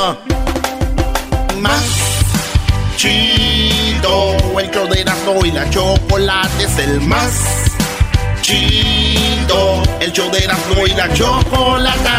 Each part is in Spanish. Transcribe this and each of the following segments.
Ah. Más chido, el show de Erasmo y la chocolate es el más chido, el show de Erasmo y la chocolate.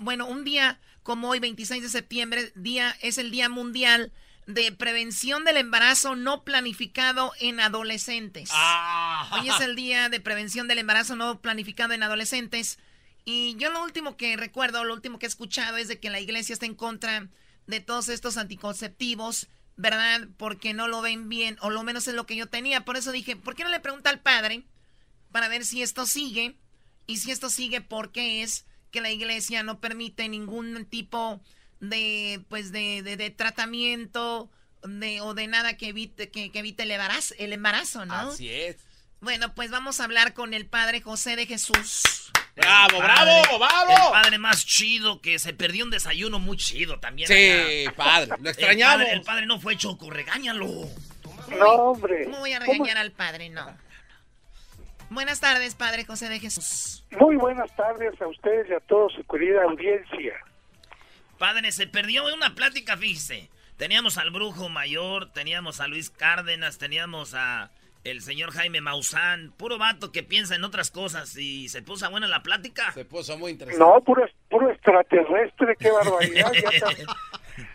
Bueno, un día como hoy, 26 de septiembre, día, es el Día Mundial de Prevención del Embarazo No Planificado en Adolescentes. Ah. Hoy es el Día de Prevención del Embarazo No Planificado en Adolescentes. Y yo lo último que recuerdo, lo último que he escuchado es de que la iglesia está en contra de todos estos anticonceptivos, ¿verdad? Porque no lo ven bien, o lo menos es lo que yo tenía. Por eso dije, ¿por qué no le pregunta al padre para ver si esto sigue? Y si esto sigue, ¿por qué es? que la iglesia no permite ningún tipo de pues de, de, tratamiento de, o de nada que evite que, evite el embarazo, el embarazo, ¿no? Así es. Bueno, pues vamos a hablar con el padre José de Jesús. ¡Bravo, bravo, bravo! El padre más chido que se perdió un desayuno muy chido también. Sí, padre, lo extrañamos. El padre, no fue choco, regáñalo. No, hombre. ¿Cómo voy a regañar al padre? No. Buenas tardes, Padre José de Jesús. Muy buenas tardes a ustedes y a toda su querida audiencia. Padre, se perdió una plática, fíjese. Teníamos al brujo mayor, teníamos a Luis Cárdenas, teníamos a el señor Jaime Maussan, puro vato que piensa en otras cosas y se puso buena la plática. Se puso muy interesante. No, puro, puro extraterrestre, qué barbaridad. ya,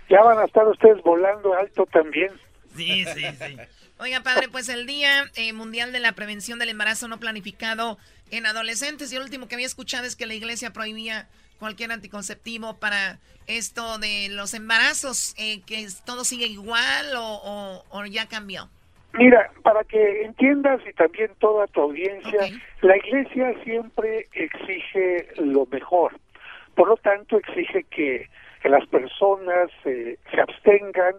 ya van a estar ustedes volando alto también. Sí, sí, sí. Oiga, padre, pues el Día eh, Mundial de la Prevención del Embarazo No Planificado en Adolescentes, y el último que había escuchado es que la iglesia prohibía cualquier anticonceptivo para esto de los embarazos, eh, que todo sigue igual o, ya cambió. Mira, para que entiendas y también toda tu audiencia, la iglesia siempre exige lo mejor. Por lo tanto, exige que, las personas eh, se abstengan,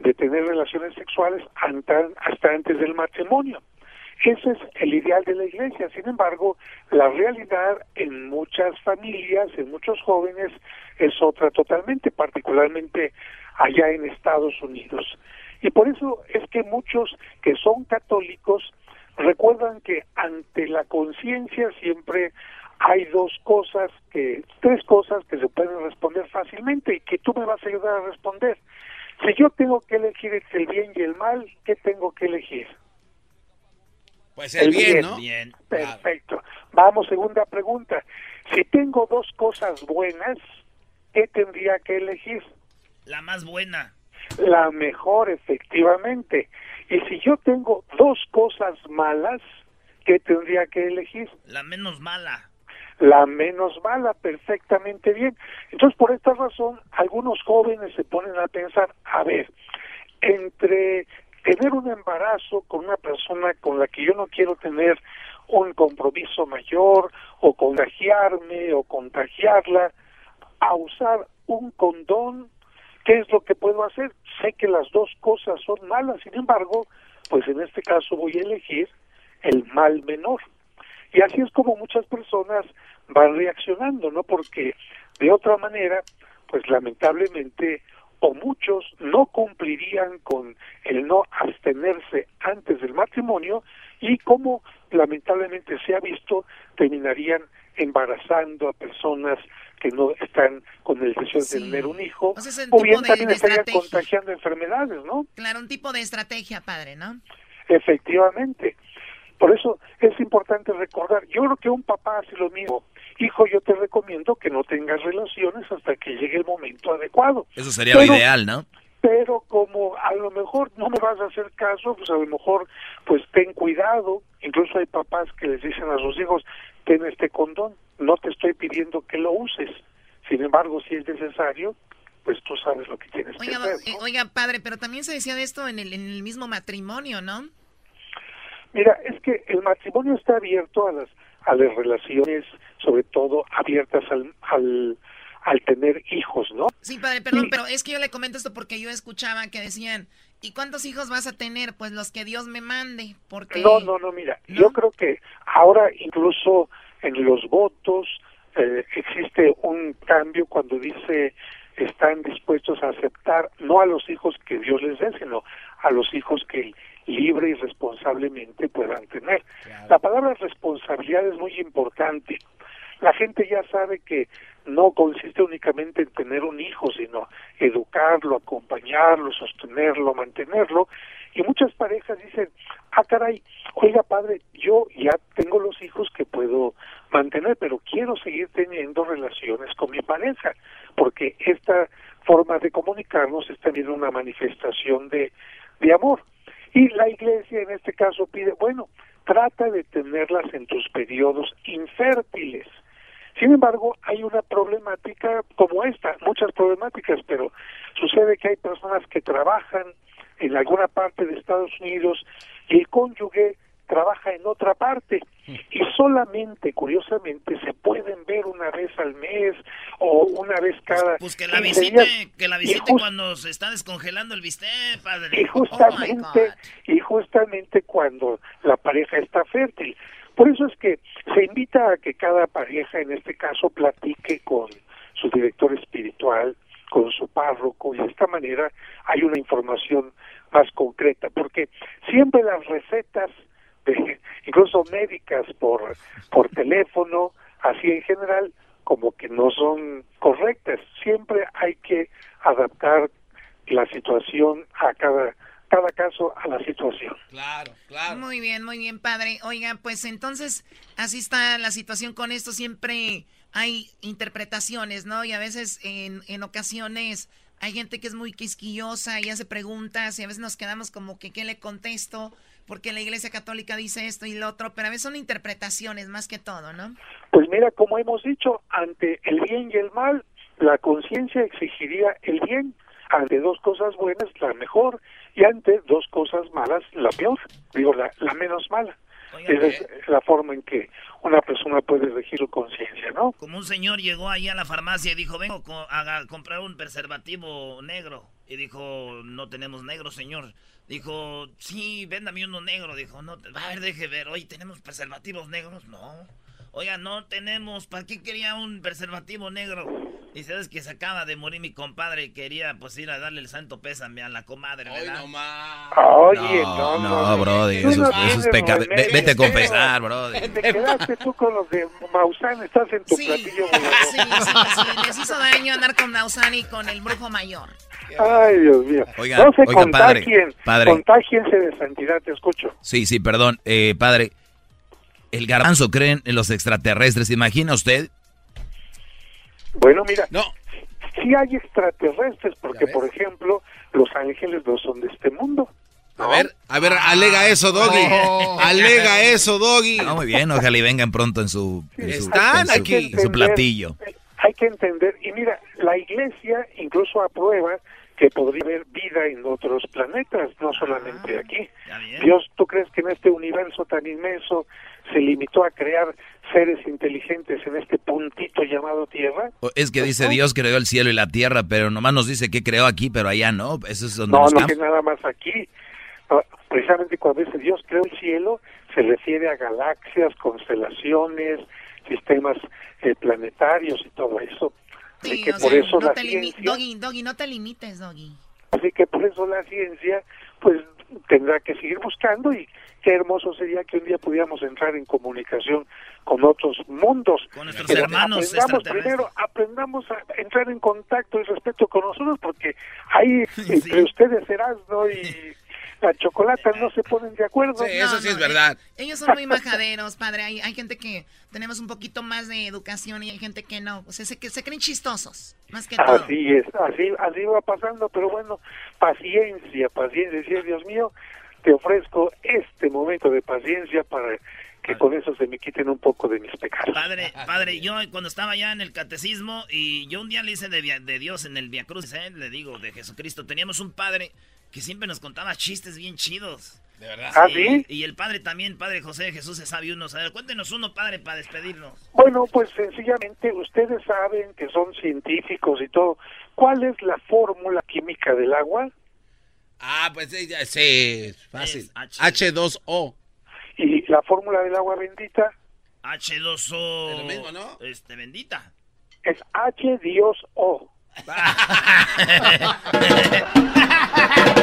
de tener relaciones sexuales hasta antes del matrimonio. Ese es el ideal de la iglesia. Sin embargo, la realidad en muchas familias, en muchos jóvenes, es otra totalmente, particularmente allá en Estados Unidos. Y por eso es que muchos que son católicos recuerdan que ante la conciencia siempre hay dos cosas que, tres cosas que se pueden responder fácilmente y que tú me vas a ayudar a responder. Si yo tengo que elegir entre el bien y el mal, ¿qué tengo que elegir? Pues el, bien, ¿no? Bien. Perfecto. Vamos, segunda pregunta. Si tengo dos cosas buenas, ¿qué tendría que elegir? La más buena. La mejor, efectivamente. Y si yo tengo dos cosas malas, ¿qué tendría que elegir? La menos mala la menos mala, perfectamente bien. Entonces, por esta razón, algunos jóvenes se ponen a pensar, a ver, entre tener un embarazo con una persona con la que yo no quiero tener un compromiso mayor, o contagiarme, o contagiarla, a usar un condón, ¿qué es lo que puedo hacer? Sé que las dos cosas son malas, sin embargo, pues en este caso voy a elegir el mal menor. Y así es como muchas personas van reaccionando, ¿no? Porque de otra manera, pues lamentablemente o muchos no cumplirían con el no abstenerse antes del matrimonio y como lamentablemente se ha visto, terminarían embarazando a personas que no están con el deseo de tener un hijo, o bien también estarían contagiando enfermedades, ¿no? Claro, un tipo de estrategia, padre, ¿no? Efectivamente. Por eso es importante recordar, yo creo que un papá hace lo mismo hijo, yo te recomiendo que no tengas relaciones hasta que llegue el momento adecuado. Eso sería lo ideal, ¿no? Pero como a lo mejor no me vas a hacer caso, pues a lo mejor pues ten cuidado. Incluso hay papás que les dicen a sus hijos, ten este condón, no te estoy pidiendo que lo uses. Sin embargo, si es necesario, pues tú sabes lo que tienes que hacer. Eh, oiga, padre, pero también se decía de esto en el, en el mismo matrimonio, ¿no? Mira, es que el matrimonio está abierto a las a las relaciones, sobre todo abiertas al, al, al tener hijos, ¿no? Sí, padre, perdón, pero es que yo le comento esto porque yo escuchaba que decían, ¿y cuántos hijos vas a tener? Pues los que Dios me mande, porque... No, no, no, mira, yo creo que ahora incluso en los votos eh, existe un cambio cuando dice están dispuestos a aceptar no a los hijos que Dios les dé, sino a los hijos que libre y responsablemente puedan tener. La palabra responsabilidad es muy importante. La gente ya sabe que no consiste únicamente en tener un hijo, sino educarlo, acompañarlo, sostenerlo, mantenerlo. Y muchas parejas dicen, ah, caray, oiga padre, yo ya tengo los hijos que puedo mantener, pero quiero seguir teniendo relaciones con mi pareja, porque esta forma de comunicarnos es también una manifestación de, de amor. Y la iglesia en este caso pide, bueno, trata de tenerlas en tus periodos infértiles. Sin embargo, hay una problemática como esta, muchas problemáticas, pero sucede que hay personas que trabajan en alguna parte de Estados Unidos y el cónyuge trabaja en otra parte y solamente, curiosamente, se pueden ver una vez al mes o una vez cada. Pues, que la visite, que la visite cuando se está descongelando el bistec, padre. Y justamente, Oh y justamente cuando la pareja está fértil. Por eso es que se invita a que cada pareja, en este caso, platique con su director espiritual, con su párroco, y de esta manera hay una información más concreta, porque siempre las recetas de, incluso médicas por por teléfono, así en general, como que no son correctas. Siempre hay que adaptar la situación a cada cada caso a la situación. Claro, claro. Muy bien, muy bien, padre. Oiga, pues entonces así está la situación con esto. Siempre hay interpretaciones, ¿no? Y a veces en, en ocasiones hay gente que es muy quisquillosa y hace preguntas y a veces nos quedamos como que ¿qué le contesto? Porque la Iglesia Católica dice esto y lo otro, pero a veces son interpretaciones más que todo, ¿no? Pues mira, como hemos dicho, ante el bien y el mal, la conciencia exigiría el bien, ante dos cosas buenas, la mejor, y ante dos cosas malas, la peor, digo, la, la menos mala. Esa es la forma en que una persona puede regir su conciencia, ¿no? Como un señor llegó ahí a la farmacia y dijo, vengo a comprar un preservativo negro. Y dijo, no tenemos negro, señor. Dijo, sí, véndame uno negro. Dijo, no, a ver, deje ver. Oye, ¿tenemos preservativos negros? No. Oiga, no tenemos. ¿Para qué quería un preservativo negro? Y sabes que se acaba de morir mi compadre y quería pues ir a darle el santo pésame a la comadre, ¿verdad? Ay, no. Oye, No, no, no, brody, eso, Tú no eso es pecado. Vete a confesar, brody. Te quedaste tú con los de Maussan, estás en tu Sí, platillo sí, sí, sí, les hizo daño andar con Nausani y con el brujo mayor. Ay, Dios mío. Oiga, no se oiga, padre, contagien, padre. contagiense de santidad, te escucho. Sí, sí, perdón. Eh, padre, el garbanzo creen en los extraterrestres. ¿Se imagina usted? Bueno, mira, No. sí hay extraterrestres, porque, por ejemplo, los ángeles no son de este mundo. A ver, a ver, alega eso, Doggy. Alega eso, Doggy. No, muy bien, ojalá y vengan pronto en su, en su, Están en su- aquí. en su platillo. Hay que entender, y mira, la iglesia incluso aprueba que podría haber vida en otros planetas, no solamente aquí. Dios, ¿tú crees que en este universo tan inmenso se limitó a crear seres inteligentes en este puntito llamado Tierra? Es que dice Dios creó el cielo y la tierra, pero nomás nos dice que creó aquí, pero allá no. Eso es donde No, nos no que nada más aquí. No, Precisamente cuando dice Dios creó el cielo, se refiere a galaxias, constelaciones, sistemas eh, planetarios y todo eso. Así Sí, que o por sea, eso no la ciencia, Doggy, Doggy, no te limites, Doggy. así que por eso la ciencia, pues tendrá que seguir buscando y qué hermoso sería que un día pudiéramos entrar en comunicación con otros mundos. Con nuestros Pero hermanos aprendamos primero, aprendamos a entrar en contacto y respeto con nosotros, porque ahí entre ustedes serás, ¿no? Y chocolata no se ponen de acuerdo. Sí, eso sí es verdad. Ellos son muy majaderos, padre. Hay, hay gente que tenemos un poquito más de educación y hay gente que no. O sea, se, se creen chistosos, más que todo. Así es, así, así va pasando, pero bueno, paciencia, paciencia. Dios mío, te ofrezco este momento de paciencia para que con eso se me quiten un poco de mis pecados. Padre, padre, yo cuando estaba ya en el catecismo y yo un día le hice de, de Dios en el Via Cruz, ¿eh? le digo, de Jesucristo, teníamos un padre que siempre nos contaba chistes bien chidos. ¿De verdad? ¿Ah, sí? Y el padre también, padre José de Jesús, se sabe uno. A ver, cuéntenos uno, padre, para despedirnos. Bueno, pues sencillamente ustedes saben que son científicos y todo. ¿Cuál es la fórmula química del agua? Ah, pues sí, sí fácil. H2O. ¿Y la fórmula del agua bendita? H2O. Es lo mismo, ¿no? Este, bendita. Es H Dios O. o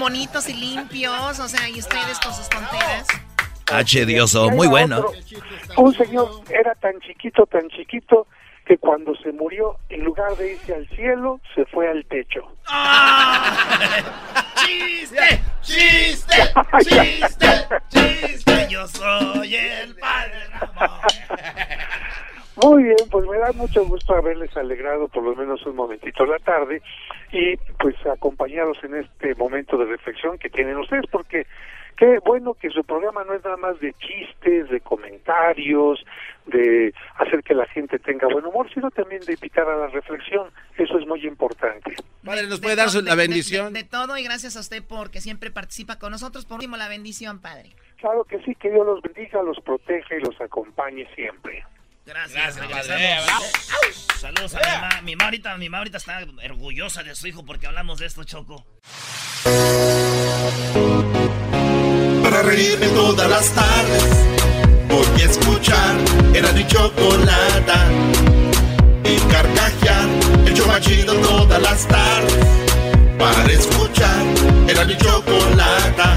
bonitos y limpios. O sea, y ustedes con sus tonteras. H Dioso, muy bueno. un señor era tan chiquito, tan chiquito, que cuando se murió, en lugar de irse al cielo, se fue al techo. ¡Chiste! ¡Chiste! ¡Chiste! ¡Chiste! Yo soy el padre Ramón. Muy bien, pues me da mucho gusto haberles alegrado por lo menos un momentito la tarde y pues acompañados en este momento de reflexión que tienen ustedes, porque qué bueno que su programa no es nada más de chistes, de comentarios, de hacer que la gente tenga buen humor, sino también de invitar a la reflexión. Eso es muy importante. Padre, ¿nos puede dar la bendición? De, todo y gracias a usted porque siempre participa con nosotros. Por último, la bendición, Padre. Claro que sí, que Dios los bendiga, los proteja y los acompañe siempre. Gracias, Saludos a mi mamá. Mi mamá, ahorita, mi mamá ahorita está orgullosa de su hijo porque hablamos de esto, Choco. Para reírme todas las tardes, voy a escuchar era mi chocolata. Y carcajear, el chomachido todas las tardes. Para escuchar era mi chocolata.